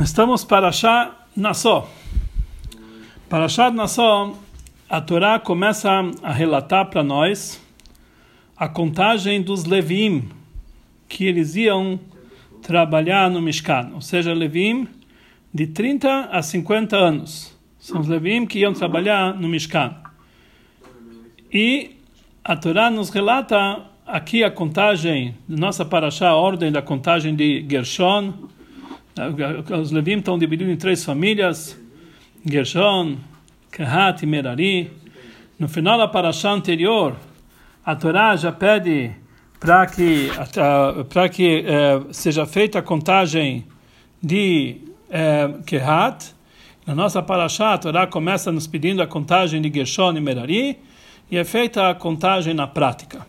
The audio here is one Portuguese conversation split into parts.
Estamos para Shá Nassó. Para Shá Nassó, a Torá começa a relatar para nós a contagem dos Levim, que eles iam trabalhar no Mishkan, ou seja, Levim de 30 a 50 anos. São os Levim que iam trabalhar no Mishkan. E a Torá nos relata aqui a contagem, nossa Parashá, a ordem da contagem de Gershon, os Levim estão divididos em três famílias: Gershon, Kehat e Merari. No final da paraxá anterior, a Torá já pede para que, para que eh, seja feita a contagem de eh, Kehat. Na nossa paraxá, a Torá começa nos pedindo a contagem de Gershon e Merari e é feita a contagem na prática.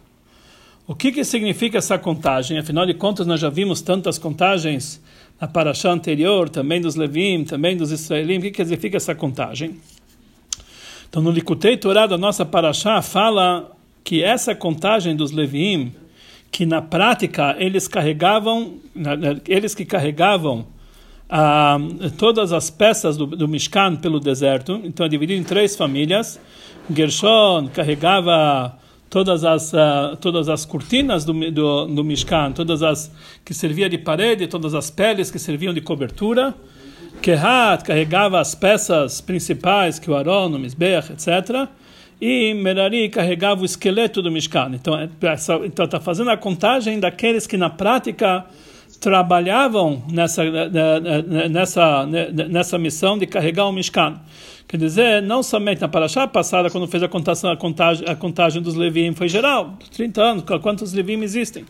O que, que significa essa contagem? Afinal de contas, nós já vimos tantas contagens na paraxá anterior, também dos Levim, também dos Israelim. O que, que significa essa contagem? Então, no Likutei Torá da nossa paraxá, fala que essa contagem dos Levim, que na prática eles carregavam, eles que carregavam ah, todas as peças do, do Mishkan pelo deserto, então é dividido em três famílias. Gershon carregava todas as uh, todas as cortinas do, do, do Mishkan, todas as que serviam de parede, todas as peles que serviam de cobertura. Kehat carregava as peças principais, que o Aron, o Mizbeach, etc. E Merari carregava o esqueleto do Mishkan. Então, é, então está fazendo a contagem daqueles que na prática trabalhavam nessa nessa nessa missão de carregar o Mishkan. Quer dizer, não somente na Parashá passada, quando fez a contagem, a contagem, a contagem dos Levim, foi geral, 30 anos, quantos Levim existem.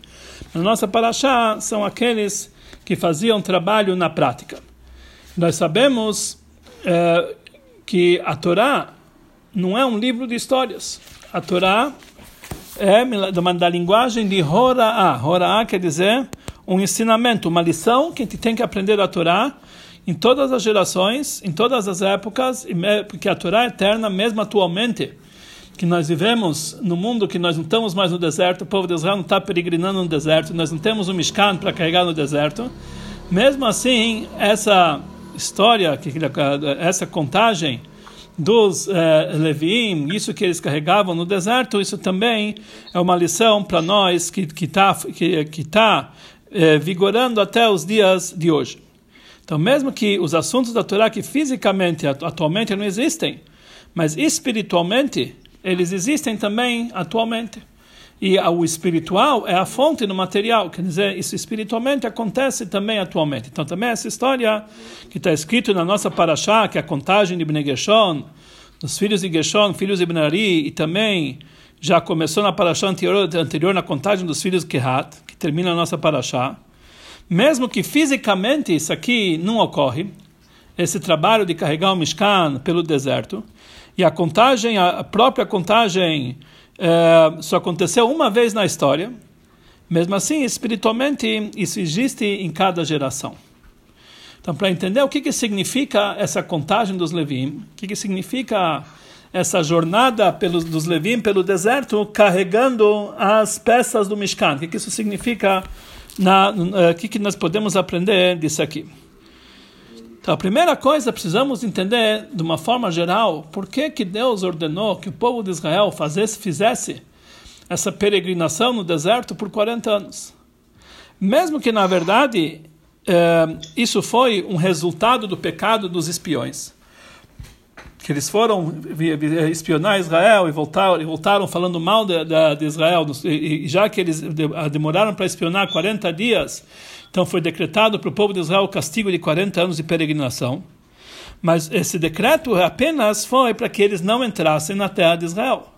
Na nossa Parashá, são aqueles que faziam trabalho na prática. Nós sabemos é, que a Torá não é um livro de histórias. A Torá é da linguagem de Hora'a. Hora'a quer dizer um ensinamento, uma lição que a gente tem que aprender a Torá em todas as gerações, em todas as épocas, porque a Torá é eterna, mesmo atualmente, que nós vivemos no mundo que nós não estamos mais no deserto, o povo de Israel não está peregrinando no deserto, nós não temos um Mishkan para carregar no deserto. Mesmo assim, essa história, essa contagem dos eh, Levim, isso que eles carregavam no deserto, isso também é uma lição para nós que está que, que tá, eh, vigorando até os dias de hoje. Então, mesmo que os assuntos da Torá que fisicamente atualmente não existem, mas espiritualmente eles existem também atualmente. E o espiritual é a fonte do material, quer dizer, isso espiritualmente acontece também atualmente. Então, também essa história que está escrito na nossa paraxá, que é a contagem de Gershon, dos filhos de Gershon, filhos de Benari, e também já começou na paraxá anterior, anterior na contagem dos filhos de Kehat, que termina a nossa paraxá. Mesmo que fisicamente isso aqui não ocorre, esse trabalho de carregar o Mishkan pelo deserto, e a contagem, a própria contagem, é, só aconteceu uma vez na história, mesmo assim, espiritualmente, isso existe em cada geração. Então, para entender o que, que significa essa contagem dos Levim, o que, que significa essa jornada pelos, dos Levim pelo deserto, carregando as peças do Mishkan, o que, que isso significa o uh, que, que nós podemos aprender disso aqui? Então, a primeira coisa, precisamos entender, de uma forma geral, por que, que Deus ordenou que o povo de Israel fizesse essa peregrinação no deserto por 40 anos. Mesmo que, na verdade, eh, isso foi um resultado do pecado dos espiões que eles foram espionar Israel e voltaram, e voltaram falando mal de, de, de Israel, e já que eles demoraram para espionar 40 dias, então foi decretado para o povo de Israel o castigo de 40 anos de peregrinação. Mas esse decreto apenas foi para que eles não entrassem na terra de Israel.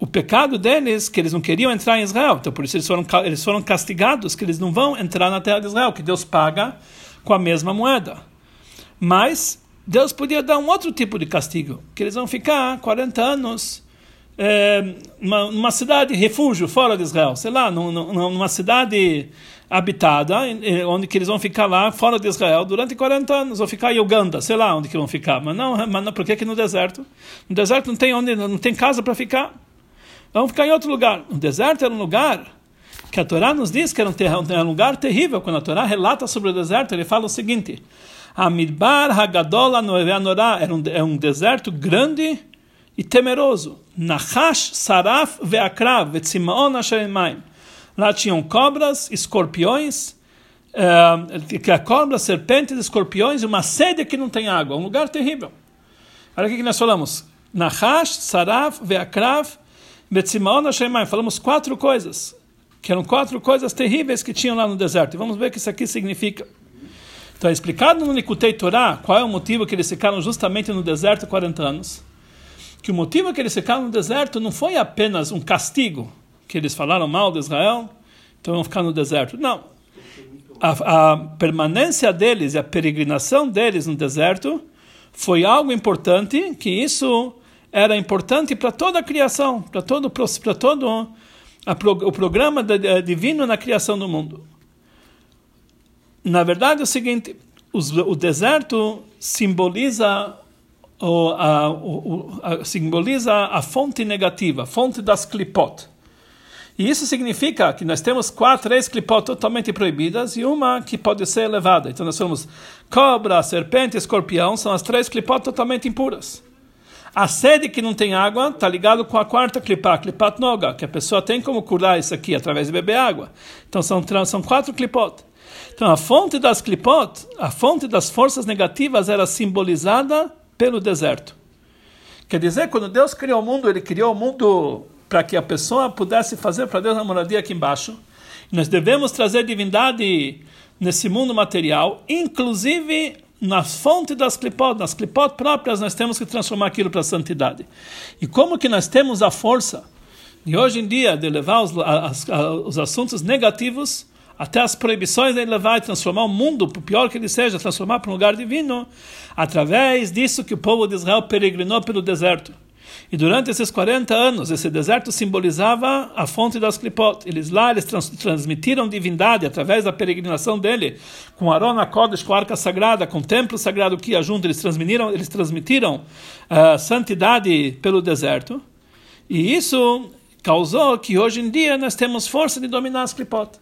O pecado deles, que eles não queriam entrar em Israel, então por isso eles foram, eles foram castigados, que eles não vão entrar na terra de Israel, que Deus paga com a mesma moeda. Mas Deus podia dar um outro tipo de castigo, que eles vão ficar 40 anos é, numa, cidade refúgio fora de Israel, sei lá, numa cidade habitada, onde que eles vão ficar lá fora de Israel durante 40 anos, ou ficar em Uganda, sei lá onde que vão ficar, mas não, mas não por que, que no deserto? No deserto não tem onde, não tem casa para ficar, vão ficar em outro lugar. O deserto era um lugar que a Torá nos diz que era um, lugar terrível. Quando a Torá relata sobre o deserto, ele fala o seguinte: Amidbar Hagadola Noeveanorá era um, é um deserto grande e temeroso. Nahash Saraf Veakrav Vetzimaon Asheremaim. Lá tinham cobras, escorpiões, uh, cobras, serpentes, escorpiões uma sede que não tem água. Um lugar terrível. Olha o que nós falamos. Nahash, Saraf, Veakrav, Betzimaon Hashemayim. Falamos quatro coisas, que eram quatro coisas terríveis que tinham lá no deserto. E vamos ver o que isso aqui significa. Então é explicado no Nikutei Torah qual é o motivo que eles ficaram justamente no deserto 40 anos. Que o motivo que eles ficaram no deserto não foi apenas um castigo, que eles falaram mal de Israel, então vão ficar no deserto. Não. A, a permanência deles e a peregrinação deles no deserto foi algo importante, que isso era importante para toda a criação, para todo, para todo a, o programa divino na criação do mundo. Na verdade, é o seguinte: os, o deserto simboliza o, a, o, a, simboliza a fonte negativa, a fonte das clipot. E isso significa que nós temos quatro, três clipot totalmente proibidas e uma que pode ser elevada. Então nós temos cobra, serpente, escorpião, são as três clipot totalmente impuras. A sede que não tem água está ligado com a quarta clipá, clipat noga, que a pessoa tem como curar isso aqui através de beber água. Então são, são quatro clipot. Então a fonte das clipot, a fonte das forças negativas era simbolizada pelo deserto. Quer dizer, quando Deus criou o mundo, ele criou o mundo para que a pessoa pudesse fazer para Deus a moradia aqui embaixo. Nós devemos trazer divindade nesse mundo material, inclusive na fonte das clipot, nas clipot próprias, nós temos que transformar aquilo para santidade. E como que nós temos a força de hoje em dia de levar os, as, os assuntos negativos até as proibições de levar e transformar o mundo, por pior que ele seja, transformar para um lugar divino, através disso que o povo de Israel peregrinou pelo deserto. E durante esses 40 anos, esse deserto simbolizava a fonte das Klipot. Eles lá eles trans, transmitiram divindade através da peregrinação dele, com Arona Kodesh, com a arca sagrada, com o templo sagrado que ia junto. Eles transmitiram, eles transmitiram uh, santidade pelo deserto. E isso causou que hoje em dia nós temos força de dominar as Klipot.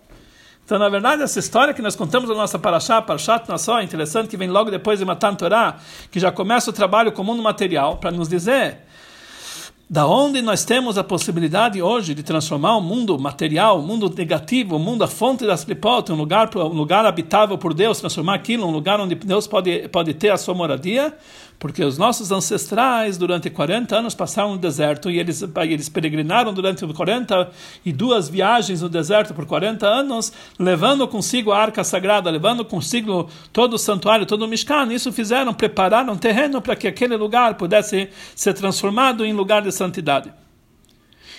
Então, na verdade, essa história que nós contamos na nossa Parashá, Parashat Nassó, é interessante que vem logo depois de Matan Torah, que já começa o trabalho com o mundo material, para nos dizer da onde nós temos a possibilidade hoje de transformar o mundo material, o mundo negativo, o mundo a fonte das clipot, um lugar um lugar habitável por Deus, transformar aquilo um lugar onde Deus pode pode ter a sua moradia, porque os nossos ancestrais durante 40 anos passaram no deserto e eles eles peregrinaram durante 42 viagens no deserto por 40 anos, levando consigo a arca sagrada, levando consigo todo o santuário, todo o Mishkan, isso fizeram, prepararam terreno para que aquele lugar pudesse ser transformado em lugar de santidade.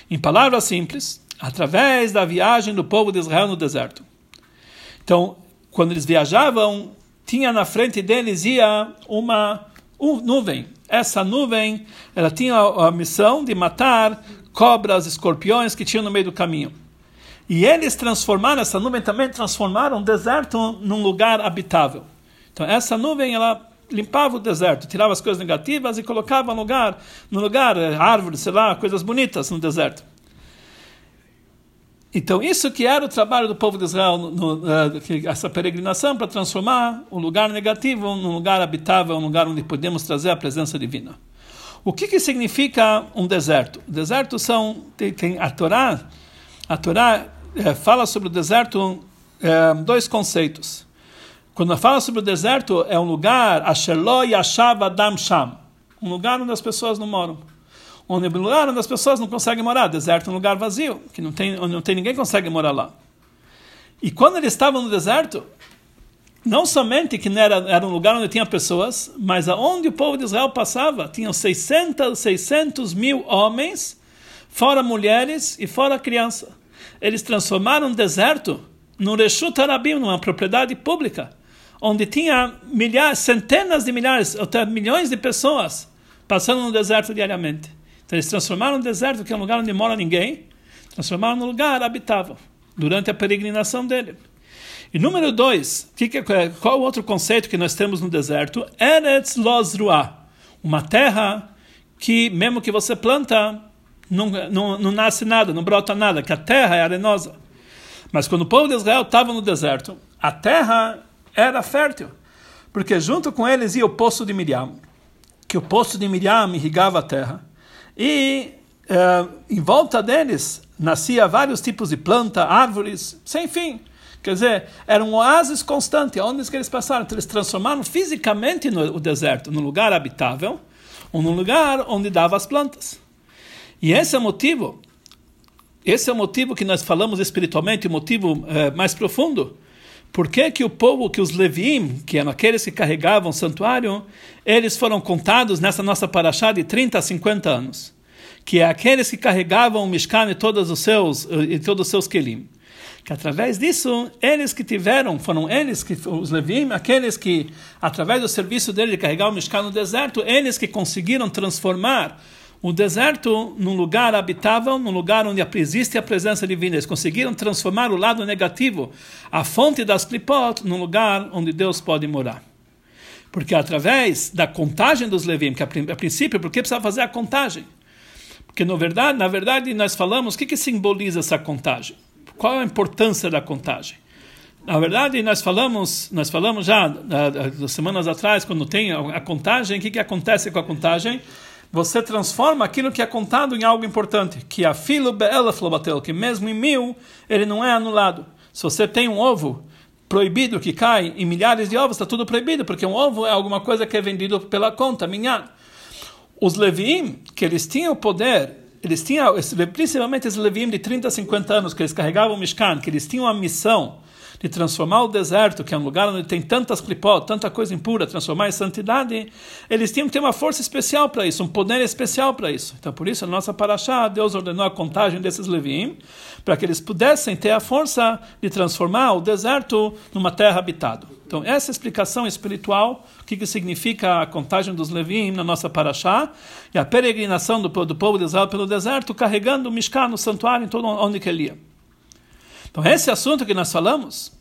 Em palavras simples, através da viagem do povo de Israel no deserto. Então, quando eles viajavam, tinha na frente deles ia uma nuvem. Essa nuvem, ela tinha a missão de matar cobras, escorpiões que tinham no meio do caminho. E eles transformaram essa nuvem também transformaram o deserto num lugar habitável. Então essa nuvem ela limpava o deserto, tirava as coisas negativas e colocava no lugar, no lugar eh, árvores, sei lá, coisas bonitas no deserto. Então, isso que era o trabalho do povo de Israel, no, no, eh, essa peregrinação para transformar um lugar negativo num lugar habitável, um lugar onde podemos trazer a presença divina. O que, que significa um deserto? Deserto são tem, tem a Torá, a Torá é, fala sobre o deserto é, dois conceitos. Quando fala sobre o deserto, é um lugar, Asherlo Yashava Dam Sham, um lugar onde as pessoas não moram. Onde um lugar onde as pessoas não conseguem morar, deserto é um lugar vazio, que não tem, onde não tem ninguém consegue morar lá. E quando eles estavam no deserto, não somente que era, era um lugar onde tinha pessoas, mas aonde o povo de Israel passava, tinham 600, 600 mil homens, fora mulheres e fora criança. Eles transformaram o deserto num Reshut Arabim, numa propriedade pública onde tinha milhares, centenas de milhares, até milhões de pessoas passando no deserto diariamente. Então eles transformaram o deserto, que é um lugar onde mora ninguém, transformaram num lugar habitável, durante a peregrinação dele. E número dois, que que, qual o outro conceito que nós temos no deserto? Eretz Lozruah, uma terra que, mesmo que você planta, não, não, não nasce nada, não brota nada, que a terra é arenosa. Mas quando o povo de Israel estava no deserto, a terra era fértil, porque junto com eles ia o poço de Miriam, que o poço de Miriam irrigava a terra, e uh, em volta deles nascia vários tipos de planta, árvores, sem fim. Quer dizer, era um oásis constante, onde que eles passaram. Então, eles transformaram fisicamente no, o deserto num lugar habitável, ou num lugar onde dava as plantas. E esse é o motivo, esse é o motivo que nós falamos espiritualmente, o motivo eh, mais profundo. Por que, que o povo, que os Levim, que eram aqueles que carregavam o santuário, eles foram contados nessa nossa paraxá de 30 a 50 anos? Que é aqueles que carregavam o Mishkan e todos os seus, e todos os seus Kelim que através disso, eles que tiveram, foram eles que, os Levim, aqueles que, através do serviço dele de carregar o Mishkan no deserto, eles que conseguiram transformar o deserto num lugar habitável, num lugar onde existe a presença divina. Eles conseguiram transformar o lado negativo, a fonte das clipot, num lugar onde Deus pode morar. Porque através da contagem dos Levim, que a, a princípio, por que precisava fazer a contagem? Porque na verdade, na verdade nós falamos, o que, que simboliza essa contagem? Qual a importância da contagem? Na verdade, nós falamos, nós falamos já duas semanas atrás, quando tem a contagem, o que, que acontece com a contagem? Você transforma aquilo que é contado em algo importante, que a filo be'elaflobatel, que mesmo em mil, ele não é anulado. Se você tem um ovo proibido que cai em milhares de ovos, está tudo proibido, porque um ovo é alguma coisa que é vendido pela conta, minha. Os Leviim, que eles tinham poder eles tinham, principalmente esses Levim de 30 a 50 anos, que eles carregavam o Mishkan, que eles tinham a missão de transformar o deserto, que é um lugar onde tem tantas clipot, tanta coisa impura, transformar em santidade, eles tinham que ter uma força especial para isso, um poder especial para isso. Então, por isso, a nossa paraxá, Deus ordenou a contagem desses Levim, para que eles pudessem ter a força de transformar o deserto numa terra habitada. Então, essa explicação espiritual, o que, que significa a contagem dos Levim na nossa paraxá, e a peregrinação do, do povo de Israel pelo deserto, carregando o Mishkan no santuário, em todo onde que ele ia. Então, esse assunto que nós falamos,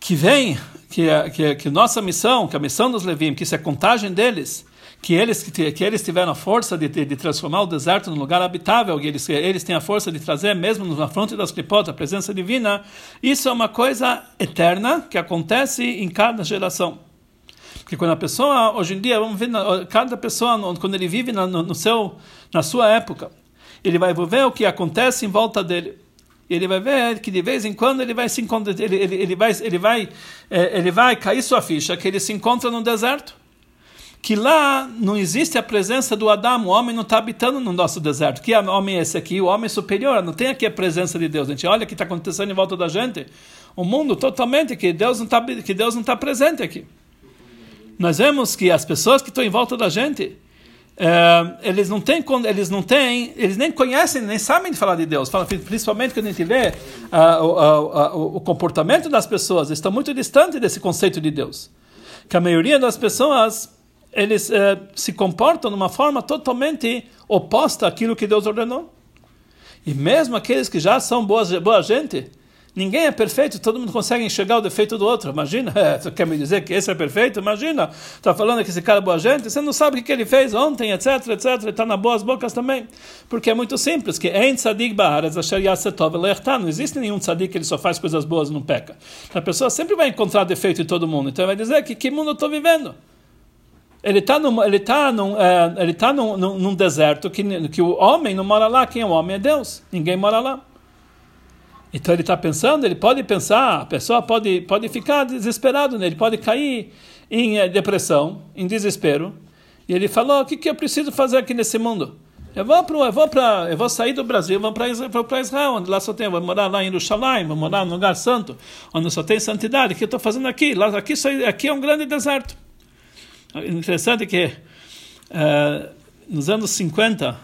que vem, que, é, que, é, que nossa missão, que a missão dos Levim, que isso é contagem deles, que eles, que, que eles tiveram a força de, de, de, transformar o deserto num lugar habitável, que eles, eles têm a força de trazer, mesmo na fronte das clipotas, a presença divina, isso é uma coisa eterna que acontece em cada geração. Porque quando a pessoa, hoje em dia, vamos ver, cada pessoa, quando ele vive no, no seu, na sua época, ele vai ver o que acontece em volta dele ele vai ver que de vez em quando ele vai se encontrar, ele, ele, ele vai, ele vai, é, ele vai cair sua ficha que ele se encontra no deserto, que lá não existe a presença do Adão, o homem não está habitando no nosso deserto. Que homem é esse aqui? O homem superior, não tem aqui a presença de Deus. A gente olha o que está acontecendo em volta da gente, o mundo totalmente que Deus não está que Deus não está presente aqui. Nós vemos que as pessoas que estão em volta da gente é, eles não têm, eles não têm, eles nem conhecem, nem sabem falar de Deus. Principalmente quando a gente vê uh, uh, uh, o comportamento das pessoas, está muito distante desse conceito de Deus. Que a maioria das pessoas eles eh, se comportam de uma forma totalmente oposta àquilo que Deus ordenou. E mesmo aqueles que já são boas, boa gente, Ninguém é perfeito, todo mundo consegue enxergar o defeito do outro. Imagina, é, quer me dizer que esse é perfeito? Imagina, está falando que esse cara é boa gente, você não sabe o que ele fez ontem, etc, etc, está nas boas bocas também. Porque é muito simples, que em tzadik não existe nenhum tzadik que ele só faz coisas boas e não peca. A pessoa sempre vai encontrar defeito em todo mundo, então vai dizer que que mundo eu estou vivendo? Ele está num, ele tá num, é, ele tá num, num, num deserto que, que o homem não mora lá, quem é o homem é Deus, ninguém mora lá. Então ele está pensando, ele pode pensar, a pessoa pode, pode ficar desesperado, né? ele pode cair em eh, depressão, em desespero. E ele falou: o que, que eu preciso fazer aqui nesse mundo? Eu vou para, eu vou para, eu vou sair do Brasil, vou para Israel, onde lá só tem, vou morar lá em Jerusalém, vou morar num lugar santo, onde só tem santidade. O que eu estou fazendo aqui? Lá, aqui, aqui é um grande deserto. Interessante que uh, nos anos 50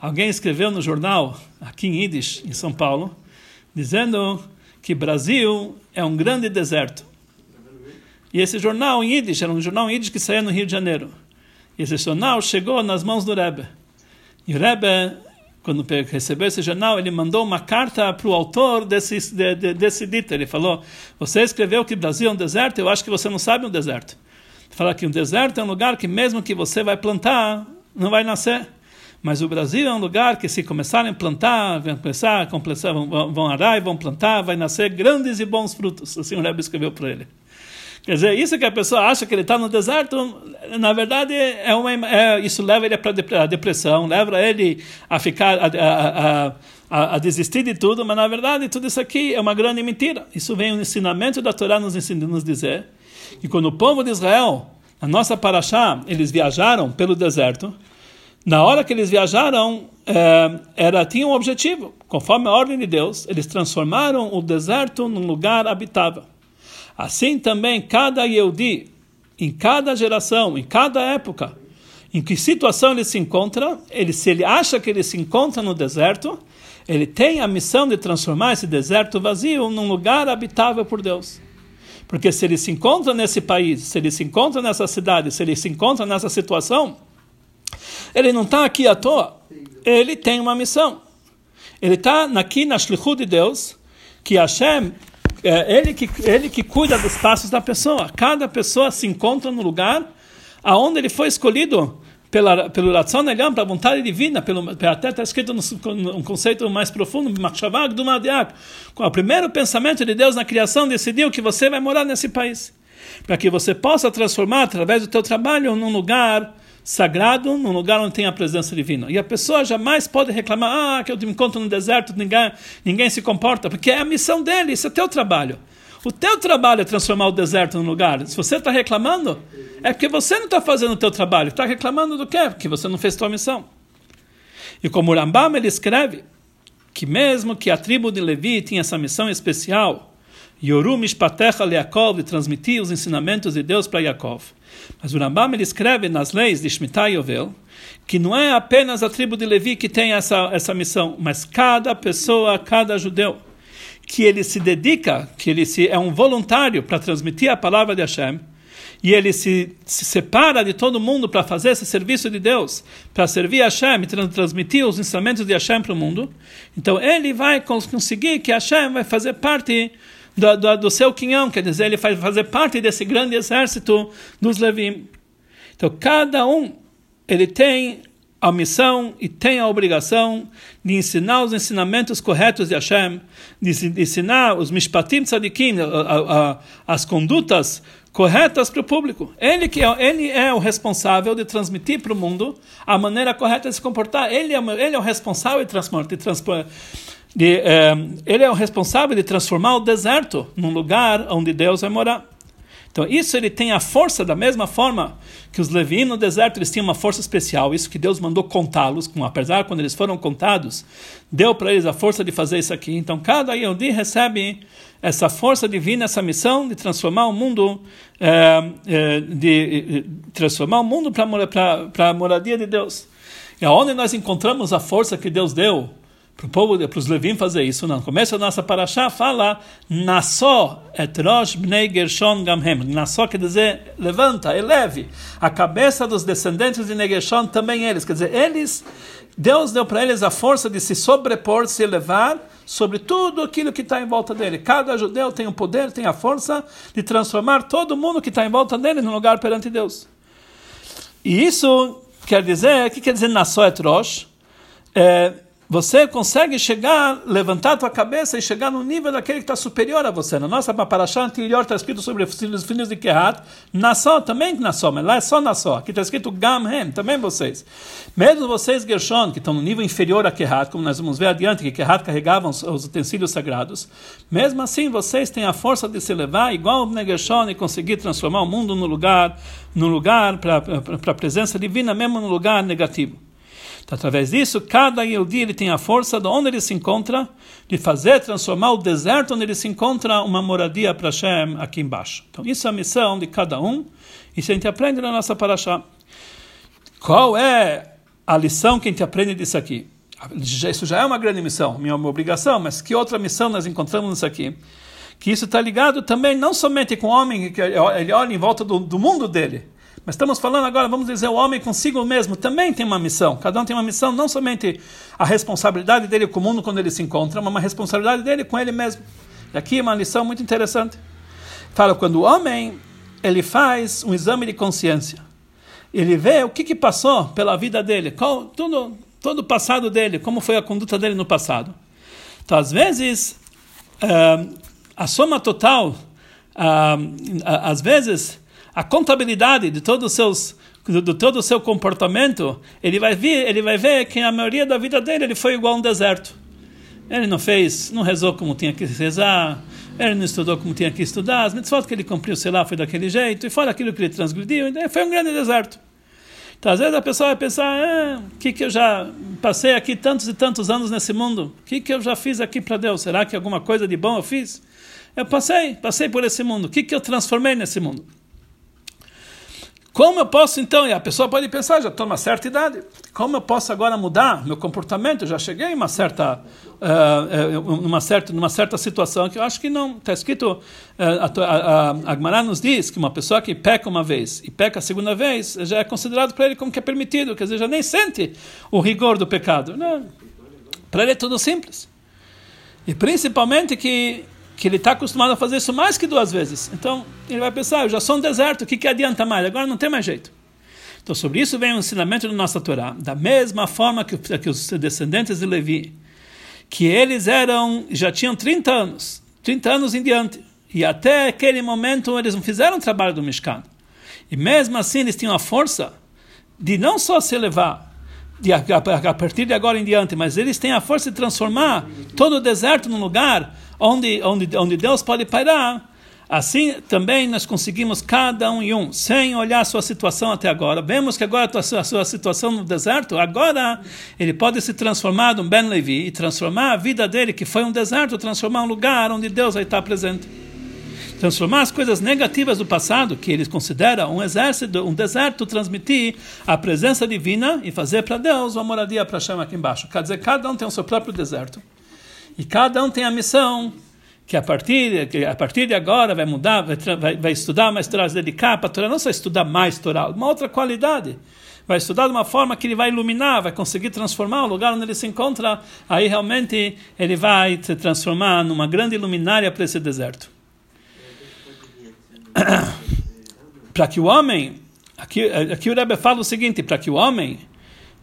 alguém escreveu no jornal aqui em Yiddish, em São Paulo, dizendo que Brasil é um grande deserto. E esse jornal em Yiddish, era um jornal em Yiddish que saía no Rio de Janeiro. E esse jornal chegou nas mãos do Rebbe. E o Rebbe, quando recebeu esse jornal, ele mandou uma carta para o autor desse, de, de, desse dito. Ele falou, você escreveu que Brasil é um deserto, eu acho que você não sabe um deserto. Fala que um deserto é um lugar que mesmo que você vai plantar, não vai nascer. Mas o Brasil é um lugar que se começarem a plantar, vão começar, vão, vão arar e vão plantar, vai nascer grandes e bons frutos. Assim o Rebbe escreveu para ele. Quer dizer, isso que a pessoa acha que ele está no deserto, na verdade, é uma, é, isso leva ele para a depressão, leva ele a ficar, a, a, a, a, desistir de tudo, mas na verdade tudo isso aqui é uma grande mentira. Isso vem o ensinamento da Torá nos, ensina, nos dizer que quando o povo de Israel, na nossa paraxá, eles viajaram pelo deserto, na hora que eles viajaram, é, era tinha um objetivo. Conforme a ordem de Deus, eles transformaram o deserto num lugar habitável. Assim também cada Yehudi, em cada geração, em cada época, em que situação ele se encontra, ele, se ele acha que ele se encontra no deserto, ele tem a missão de transformar esse deserto vazio num lugar habitável por Deus. Porque se ele se encontra nesse país, se ele se encontra nessa cidade, se ele se encontra nessa situação, ele não está aqui à toa. Ele tem uma missão. Ele está aqui na Shlichut de Deus, que Hashem é ele que, ele que cuida dos passos da pessoa. Cada pessoa se encontra no lugar aonde ele foi escolhido pela, pelo Ratzon Eliam, pela vontade divina, pelo, até está escrito num conceito mais profundo, Madiak. O primeiro pensamento de Deus na criação decidiu que você vai morar nesse país. Para que você possa transformar, através do teu trabalho, num lugar sagrado, num lugar onde tem a presença divina. E a pessoa jamais pode reclamar, ah, que eu me encontro no deserto, ninguém, ninguém se comporta, porque é a missão dele, isso é teu trabalho. O teu trabalho é transformar o deserto num lugar. Se você está reclamando, é porque você não está fazendo o teu trabalho. Está reclamando do quê? Porque você não fez tua missão. E como o Rambam ele escreve que mesmo que a tribo de Levi tinha essa missão especial, Yoru Mishpatecha Leakov, de transmitir os ensinamentos de Deus para Yaakov. Mas o Rambam ele escreve nas leis de Shemitah Yovel que não é apenas a tribo de Levi que tem essa, essa missão, mas cada pessoa, cada judeu, que ele se dedica, que ele se, é um voluntário para transmitir a palavra de Hashem, e ele se, se separa de todo mundo para fazer esse serviço de Deus, para servir Hashem e transmitir os ensinamentos de Hashem para o mundo, então ele vai conseguir que Hashem vai fazer parte do, do, do seu quinhão, quer dizer, ele faz fazer parte desse grande exército dos Levim. Então, cada um, ele tem a missão e tem a obrigação de ensinar os ensinamentos corretos de Hashem, de ensinar os mishpatim tzadikim, as condutas corretas para o público. Ele que é, ele é o responsável de transmitir para o mundo a maneira correta de se comportar. Ele é, ele é o responsável de, de transportar de, é, ele é o responsável de transformar o deserto num lugar onde Deus vai morar. Então, isso ele tem a força da mesma forma que os levinos no deserto eles tinham uma força especial, isso que Deus mandou contá-los, apesar quando eles foram contados, deu para eles a força de fazer isso aqui. Então, cada Yehudi recebe essa força divina, essa missão de transformar o mundo, é, é, de transformar o mundo para a moradia de Deus. E aonde nós encontramos a força que Deus deu para o povo, para os Levim fazer isso. No começo da nossa paraxá fala Nassó et rosh bnei Gershon gamhem. Nassó quer dizer levanta, eleve a cabeça dos descendentes de Negershon também eles. Quer dizer, eles, Deus deu para eles a força de se sobrepor, se elevar sobre tudo aquilo que está em volta dele. Cada judeu tem o poder, tem a força de transformar todo mundo que está em volta dele num lugar perante Deus. E isso quer dizer, o que quer dizer Nassó et rosh? É, você consegue chegar, levantar a tua cabeça e chegar no nível daquele que está superior a você. Na nossa paraxá anterior está escrito sobre os filhos de Kehat, Nassó, também Nassó, mas lá é só Nassó. Aqui está escrito Gamhem, também vocês. Mesmo vocês, Gershon, que estão no nível inferior a Kehat, como nós vamos ver adiante, que Kehat carregavam os, os utensílios sagrados, mesmo assim vocês têm a força de se levar igual o Gershon e conseguir transformar o mundo no lugar, no lugar para a presença divina, mesmo no lugar negativo. Então, através disso, cada Yehudi ele tem a força de onde ele se encontra, de fazer, transformar o deserto onde ele se encontra uma moradia para Hashem aqui embaixo. Então, isso é a missão de cada um, isso a gente aprende na nossa paraxá. Qual é a lição que a gente aprende disso aqui? Isso já é uma grande missão, minha obrigação, mas que outra missão nós encontramos nisso aqui? Que isso está ligado também não somente com o homem, que ele olha em volta do, do mundo dele, mas estamos falando agora, vamos dizer, o homem consigo mesmo também tem uma missão. Cada um tem uma missão, não somente a responsabilidade dele com o mundo quando ele se encontra, mas uma responsabilidade dele com ele mesmo. E aqui é uma lição muito interessante. Fala, quando o homem ele faz um exame de consciência, ele vê o que, que passou pela vida dele, qual, tudo, todo o passado dele, como foi a conduta dele no passado. Então, às vezes, uh, a soma total, uh, às vezes, a contabilidade de todos os seus do todo o seu comportamento, ele vai ver, ele vai ver que a maioria da vida dele ele foi igual a um deserto. Ele não fez, não rezou como tinha que rezar, ele não estudou como tinha que estudar, as mitzvot que ele cumpriu, sei lá, foi daquele jeito, e fora aquilo que ele transgrediu, então foi um grande deserto. Então, às vezes a pessoa vai pensar, o ah, que, que eu já passei aqui tantos e tantos anos nesse mundo? O que, que eu já fiz aqui para Deus? Será que alguma coisa de bom eu fiz? Eu passei, passei por esse mundo. O que, que eu transformei nesse mundo? Como eu posso então, e a pessoa pode pensar, já estou uma certa idade, como eu posso agora mudar meu comportamento? Eu já cheguei em uma certa, uh, uh, numa certa, numa certa situação que eu acho que não está escrito. Uh, a, a, a nos diz que uma pessoa que peca uma vez e peca a segunda vez já é considerado para ele como que é permitido, quer dizer, já nem sente o rigor do pecado. Para ele é tudo simples. E principalmente que que ele está acostumado a fazer isso mais que duas vezes. Então, ele vai pensar, eu já sou um deserto, o que, que adianta mais? Agora não tem mais jeito. Então, sobre isso vem o ensinamento da nossa Torá. Da mesma forma que, que os descendentes de Levi, que eles eram, já tinham 30 anos, 30 anos em diante, e até aquele momento eles não fizeram o trabalho do Mishkan. E mesmo assim eles tinham a força de não só se elevar, de, a, a, partir de agora em diante, mas eles têm a força de transformar todo o deserto num lugar onde, onde, onde Deus pode parar. Assim também nós conseguimos cada um e um, sem olhar a sua situação até agora. Vemos que agora a sua, a sua situação no deserto, agora ele pode se transformar num Ben Levi e transformar a vida dele, que foi um deserto, transformar um lugar onde Deus vai estar presente. Transformar as coisas negativas do passado, que eles consideram um exército, um deserto, transmitir a presença divina e fazer para Deus uma moradia para chama aqui embaixo. Quer dizer, cada um tem o seu próprio deserto. E cada um tem a missão que a partir, que a partir de agora vai mudar, vai, vai, estudar mais Torá, se dedicar para Torá, não só estudar mais Torá, uma outra qualidade. Vai estudar de uma forma que ele vai iluminar, vai conseguir transformar o lugar onde ele se encontra, aí realmente ele vai se transformar numa grande luminária para esse deserto. para que o homem, aqui, aqui o Rebbe fala o seguinte, para que o homem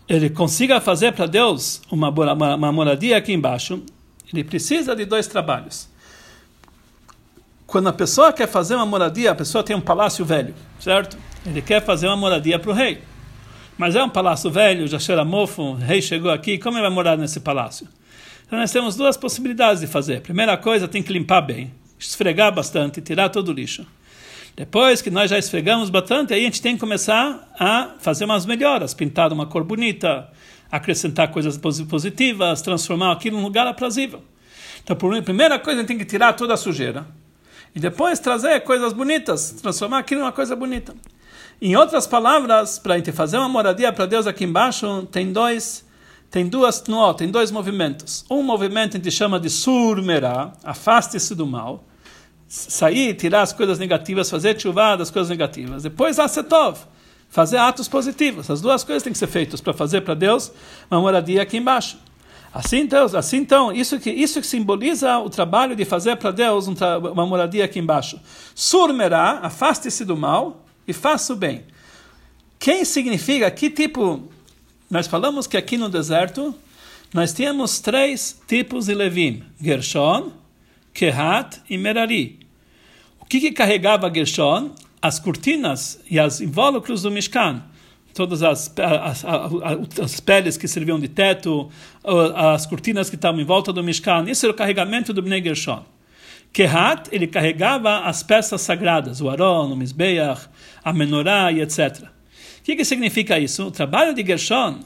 ele consiga fazer para Deus uma, uma, uma moradia aqui embaixo, ele precisa de dois trabalhos. Quando a pessoa quer fazer uma moradia, a pessoa tem um palácio velho, certo? Ele quer fazer uma moradia para o rei. Mas é um palácio velho, já cheira mofo, o rei chegou aqui, como ele vai morar nesse palácio? Então nós temos duas possibilidades de fazer. Primeira coisa, tem que limpar bem, esfregar bastante, tirar todo o lixo. Depois que nós já esfregamos bastante, aí a gente tem que começar a fazer umas melhoras, pintar uma cor bonita, acrescentar coisas positivas, transformar aquilo num lugar aprazível. Então, a primeira coisa, tem que tirar toda a sujeira. E depois trazer coisas bonitas, transformar aquilo numa coisa bonita. Em outras palavras, para a gente fazer uma moradia para Deus aqui embaixo, tem dois, tem duas no, tem dois movimentos. Um movimento a gente chama de surmerá, afaste-se do mal, sair, tirar as coisas negativas, fazer chuva das coisas negativas. Depois, asetov, fazer atos positivos. As duas coisas têm que ser feitas para fazer para Deus uma moradia aqui embaixo. Assim, Deus, assim então, isso que, isso que simboliza o trabalho de fazer para Deus um uma moradia aqui embaixo. Surmerá, afaste-se do mal e faça o bem. Quem significa, que tipo... Nós falamos que aqui no deserto nós tínhamos três tipos de Levim. Gershon, Kehat e Merari. O que, que carregava Gershon? As cortinas e os invólucros do Mishkan, todas as, as, as, as, peles que serviam de teto, as cortinas que estavam em volta do Mishkan, isso era o carregamento do Bnei Gershon. Kehat, ele carregava as peças sagradas, o Aron, o Mizbeach, a Menorá e etc. O que, que significa isso? O trabalho de Gershon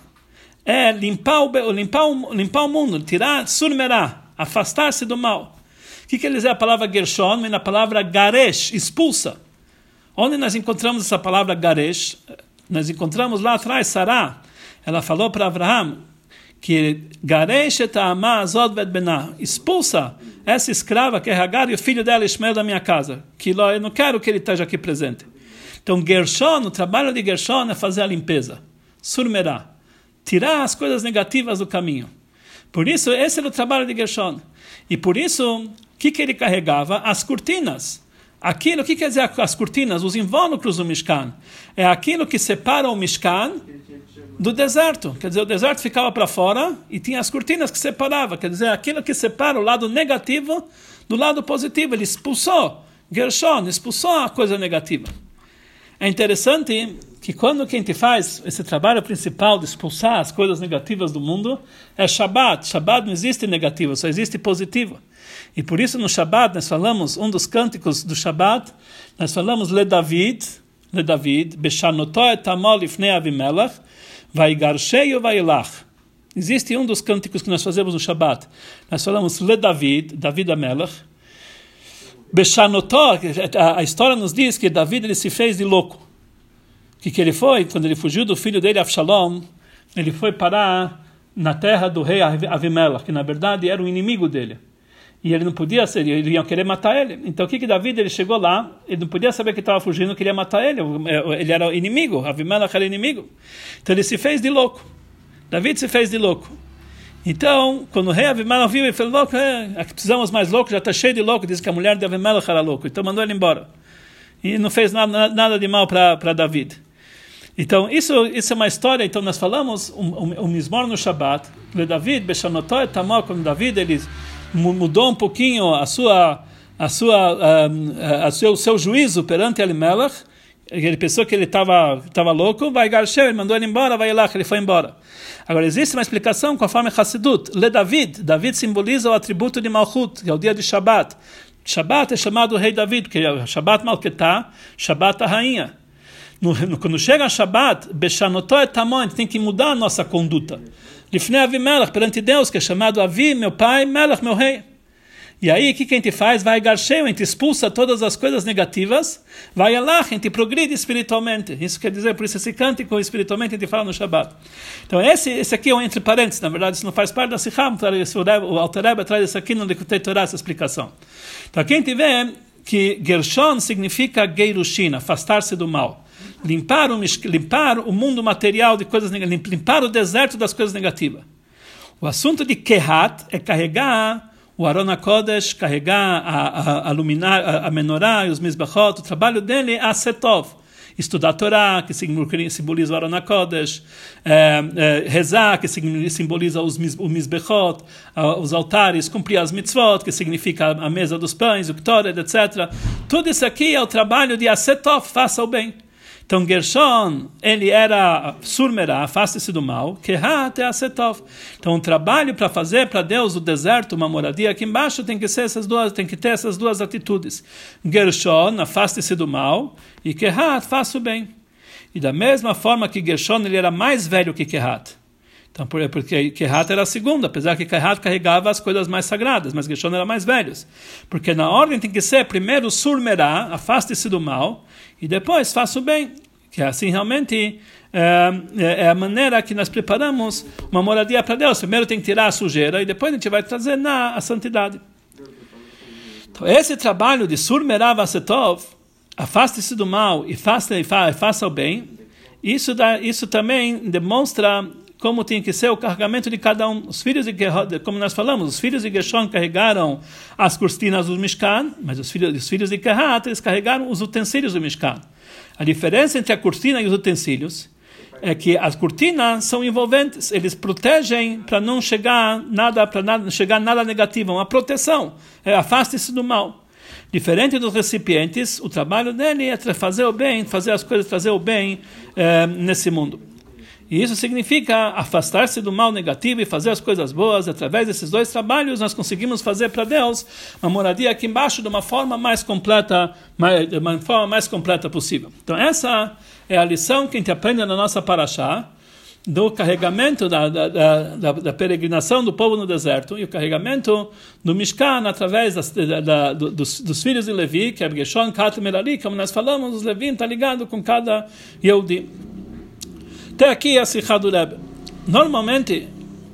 é limpar o, limpar o, limpar o mundo, tirar surmerá, afastar-se do mal. O que, que eles é a palavra Gershon? Vem na palavra Garesh, expulsa. Onde nós encontramos essa palavra Garesh? Nós encontramos lá atrás, Sarah. Ela falou para Abraham que Garesh. Expulsa essa escrava que é Hagar e o filho dela Ismael da minha casa. Que eu não quero que ele esteja aqui presente. Então Gershon, o trabalho de Gershon é fazer a limpeza. Surmerá. Tirar as coisas negativas do caminho. Por isso, esse era o trabalho de Gershon. E por isso, o que, que ele carregava? As cortinas. Aquilo, o que quer dizer as cortinas? Os invólucros do Mishkan. É aquilo que separa o Mishkan do deserto. Quer dizer, o deserto ficava para fora e tinha as cortinas que separavam. Quer dizer, aquilo que separa o lado negativo do lado positivo. Ele expulsou, Gershon expulsou a coisa negativa. É interessante que quando que a gente faz esse trabalho principal de expulsar as coisas negativas do mundo, é Shabbat. Shabbat não existe negativo, só existe positivo. E por isso no Shabbat nós falamos, um dos cânticos do Shabbat, nós falamos Le David, Le David, Beshanoto et amol ifnei avimelech, vaigarshei vailach. Existe um dos cânticos que nós fazemos no Shabbat. Nós falamos Le David, David Amelech, Beshanoto, a história nos diz que David ele se fez de louco. Que que ele foi, quando ele fugiu do filho dele, Avshalom, ele foi parar na terra do rei Avimelech, que na verdade era o inimigo dele. E ele não podia ser, eles iam querer matar ele. Então o que que David, ele chegou lá, ele não podia saber que estava fugindo, queria matar ele. Ele era inimigo, Avimelech era inimigo. Então ele se fez de louco. David se fez de louco. Então, quando o rei Avimelech viu, ele falou, louco, é, precisamos mais louco, já está cheio de louco, diz que a mulher de Avimelech era louco. Então mandou ele embora. E não fez nada, nada de mal para David. Então, isso, isso é uma história, então nós falamos, o um, um, Mismor no Shabbat, de David, Beshanotó e Tamó, quando David, ele mudou um pouquinho a sua, a sua, a seu, o seu juízo perante Elimelech, ele pensou que ele estava tava louco, vai Garsheu, ele mandou ele embora, vai lá, ele foi embora. Agora, existe uma explicação conforme Hassidut. Le David, David simboliza o atributo de Malchut, que é o dia de Shabbat. Shabbat é chamado Rei David, porque é Shabbat Malketá, Shabbat a rainha. No, no, quando chega a Shabbat, Beshanotó et Tamon, tem que mudar a nossa conduta. Lifnei Avimelech, perante Deus, que é chamado Avi, meu pai, Melech, meu rei. E aí, o que, a gente faz? Vai garcheio, a gente expulsa todas as coisas negativas, vai lá, a gente progride espiritualmente. Isso quer dizer, por isso esse cântico espiritualmente a gente fala no Shabbat. Então, esse, esse aqui é um entre parênteses, na verdade, isso não faz parte da Sicham, o Altareba traz isso aqui no Likutei Torah, essa explicação. Então, aqui a gente vê que Gershon significa Geirushin, afastar-se do mal. Limpar o, limpar o mundo material de coisas negativas, limpar o deserto das coisas negativas. O assunto de Kehat é carregar o Arona Kodesh carregar a, a, a, luminar, a, a e os misbachot, o trabalho dele é asetov. Estudar a Torá, que simboliza o Arona Kodesh, é, é, rezar, que simboliza os, o misbechot, os altares, cumprir as mitzvot, que significa a mesa dos pães, o ktoret, etc. Tudo isso aqui é o trabalho de asetov, faça o bem. Então Gershon, ele era surmerá, afaste-se do mal, kehat é asetov. Então o trabalho para fazer para Deus o deserto, uma moradia aqui embaixo, tem que ser essas duas, tem que ter essas duas atitudes. Gershon, afaste-se do mal, e kehat, faça o bem. E da mesma forma que Gershon ele era mais velho que Kehat. Então, porque Kehat era a segunda, apesar que Kehat carregava as coisas mais sagradas, mas Gershon era mais velho. Porque na ordem tem que ser primeiro surmerá, afaste-se do mal, e depois faça o bem. Que assim realmente é, é, a maneira que nós preparamos uma moradia para Deus. Primeiro tem que tirar a sujeira e depois a gente vai trazer na a santidade. Então, esse trabalho de surmerá Setov, afaste-se do mal e faça, e faça o bem, isso, dá, isso também demonstra como tem que ser o carregamento de cada um. Os filhos de como nós falamos, os filhos de Gershon carregaram as cortinas do Mishkan, mas os filhos, os filhos de Kehat, eles carregaram os utensílios do Mishkan. A diferença entre a cortina e os utensílios é que as cortinas são envolventes, eles protegem para não chegar nada, para nada, chegar nada negativo, uma proteção, é, afaste-se do mal. Diferente dos recipientes, o trabalho dele é fazer o bem, fazer as coisas, trazer o bem é, nesse mundo. E isso significa afastar-se do mal negativo e fazer as coisas boas. Através desses dois trabalhos, nós conseguimos fazer para Deus uma moradia aqui embaixo de uma forma mais completa, mais, de uma forma mais completa possível. Então, essa é a lição que a gente aprende na nossa paraxá, do carregamento da, da, da, da, peregrinação do povo no deserto e o carregamento do Mishkan através das, da, dos, dos, filhos de Levi, que é Gershon, Kat Merari, como nós falamos, os Levi está ligado com cada Yehudi. Até aqui é a Sikha do Rebbe. Normalmente,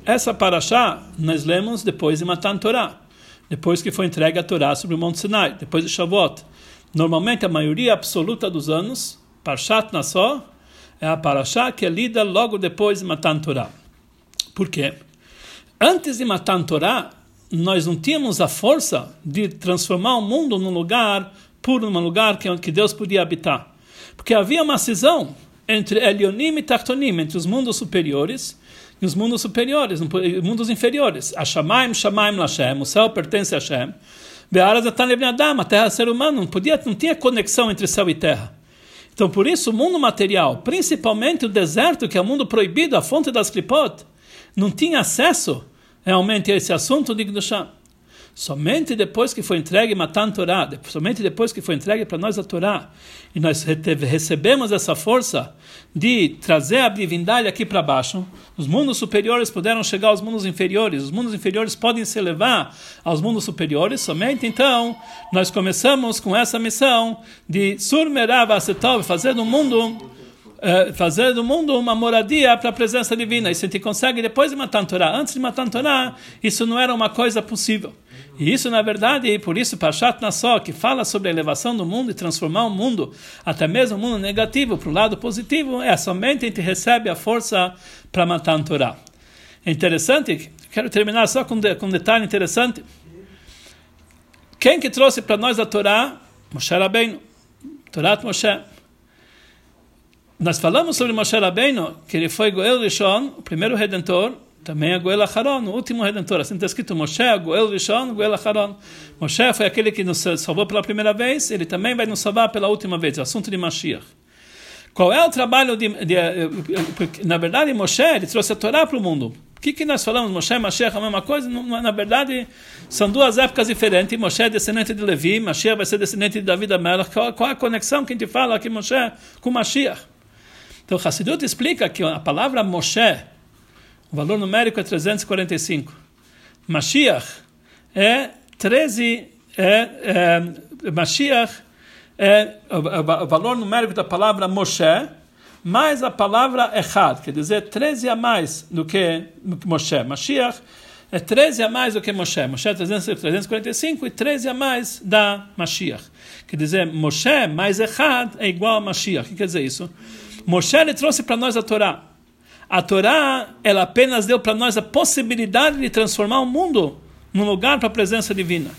essa paraxá nós lemos depois de Matan Torá, depois que foi entregue a Torá sobre o Monte Sinai, depois de Shavuot. Normalmente, a maioria absoluta dos anos, Parshat Nassó, é a paraxá que é lida logo depois de Matan Torá. Por quê? Antes de Matan Torá, nós não tínhamos a força de transformar o mundo num lugar puro, num lugar que Deus podia habitar. Porque havia uma cisão entre Elionim e Tartonim, entre os mundos superiores e os mundos superiores, mundos inferiores. A Shamaim, Shamaim Lashem, o céu pertence a Hashem. Be'aras Adam, a terra é ser humano, não, podia, não tinha conexão entre céu e terra. Então, por isso, o mundo material, principalmente o deserto, que é o mundo proibido, a fonte das Klipot, não tinha acesso realmente a esse assunto de Gdusha. Somente depois que foi entregue Matan Torá, somente depois que foi entregue para nós a Torá, e nós recebemos essa força de trazer a divindade aqui para baixo, os mundos superiores puderam chegar aos mundos inferiores, os mundos inferiores podem se elevar aos mundos superiores, somente então nós começamos com essa missão de Surmerava Asetov, fazer do mundo Uh, fazer do mundo uma moradia para a presença divina. Isso a gente consegue depois de matar Torá. Antes de matar Torá, isso não era uma coisa possível. E isso, na verdade, por isso Pashat Nassó, que fala sobre a elevação do mundo e transformar o mundo, até mesmo o mundo negativo, para o lado positivo, é somente a gente recebe a força para matar a Torá. É interessante, quero terminar só com, com um detalhe interessante. Quem que trouxe para nós a Torá? Moshe Rabbeinu. Torá Moshe. Nós falamos sobre Moshe Rabbeinu, que ele foi Goel Rishon, o primeiro redentor, também é Goel Acharon, o último redentor. Assim está escrito Moshe, Goel Rishon, Goel Acharon. Moshe foi aquele que nos salvou pela primeira vez, ele também vai nos salvar pela última vez, assunto de Mashiach. Qual é o trabalho de, de, de na verdade Moshe ele trouxe a Torá para o mundo. O que, que nós falamos? Moshe e Mashiach é a mesma coisa? Na verdade, são duas épocas diferentes. Moshe é descendente de Levi, Mashiach vai ser descendente de Davi Amelach. Qual, qual é a conexão que a gente fala aqui, Moshe, com Mashiach? Então, Hassidut explica que a palavra Moshe, o valor numérico é 345. Mashiach é 13. É, é, Mashiach é o, valor numérico da palavra Moshe, mais a palavra Echad, quer dizer 13 a mais do que, Moshe. Mashiach é 13 a mais do que Moshe. Moshe é 345 e 13 a mais da Mashiach. Quer dizer, Moshe mais Echad é igual a Mashiach. O que quer dizer isso? Moshe ele trouxe para nós a Torá. A Torá, ela apenas deu para nós a possibilidade de transformar o mundo num lugar para a presença divina.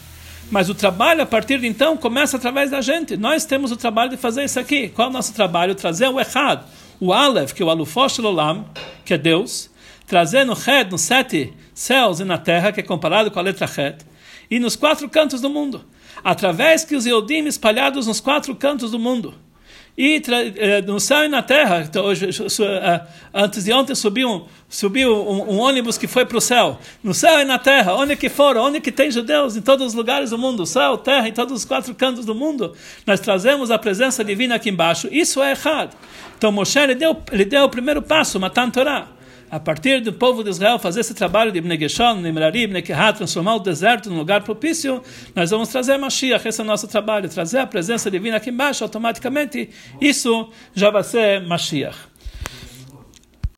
Mas o trabalho, a partir de então, começa através da gente. Nós temos o trabalho de fazer isso aqui. Qual é o nosso trabalho? Trazer o Echad, o Aleph, que é o Alufosh Olam, que é Deus. Trazer no Ched, nos sete céus e na terra, que é comparado com a letra Ched. E nos quatro cantos do mundo. Através que os Yodim espalhados nos quatro cantos do mundo e eh, céu e na terra. Então, hoje, eh, antes de ontem subiu, subiu um, um ônibus que foi para o céu. No céu e na terra, onde que for, onde que tem judeus, em todos os lugares do mundo, céu, terra, em todos os quatro cantos do mundo, nós trazemos a presença divina aqui embaixo. Isso é errado. Então Moshe ele deu, ele deu o primeiro passo, matando Torá a partir do povo de Israel fazer esse trabalho de Ibn Nimrari, Ibn transformar o deserto num lugar propício, nós vamos trazer Mashiach, esse é o nosso trabalho, trazer a presença divina aqui embaixo, automaticamente, isso já vai ser Mashiach.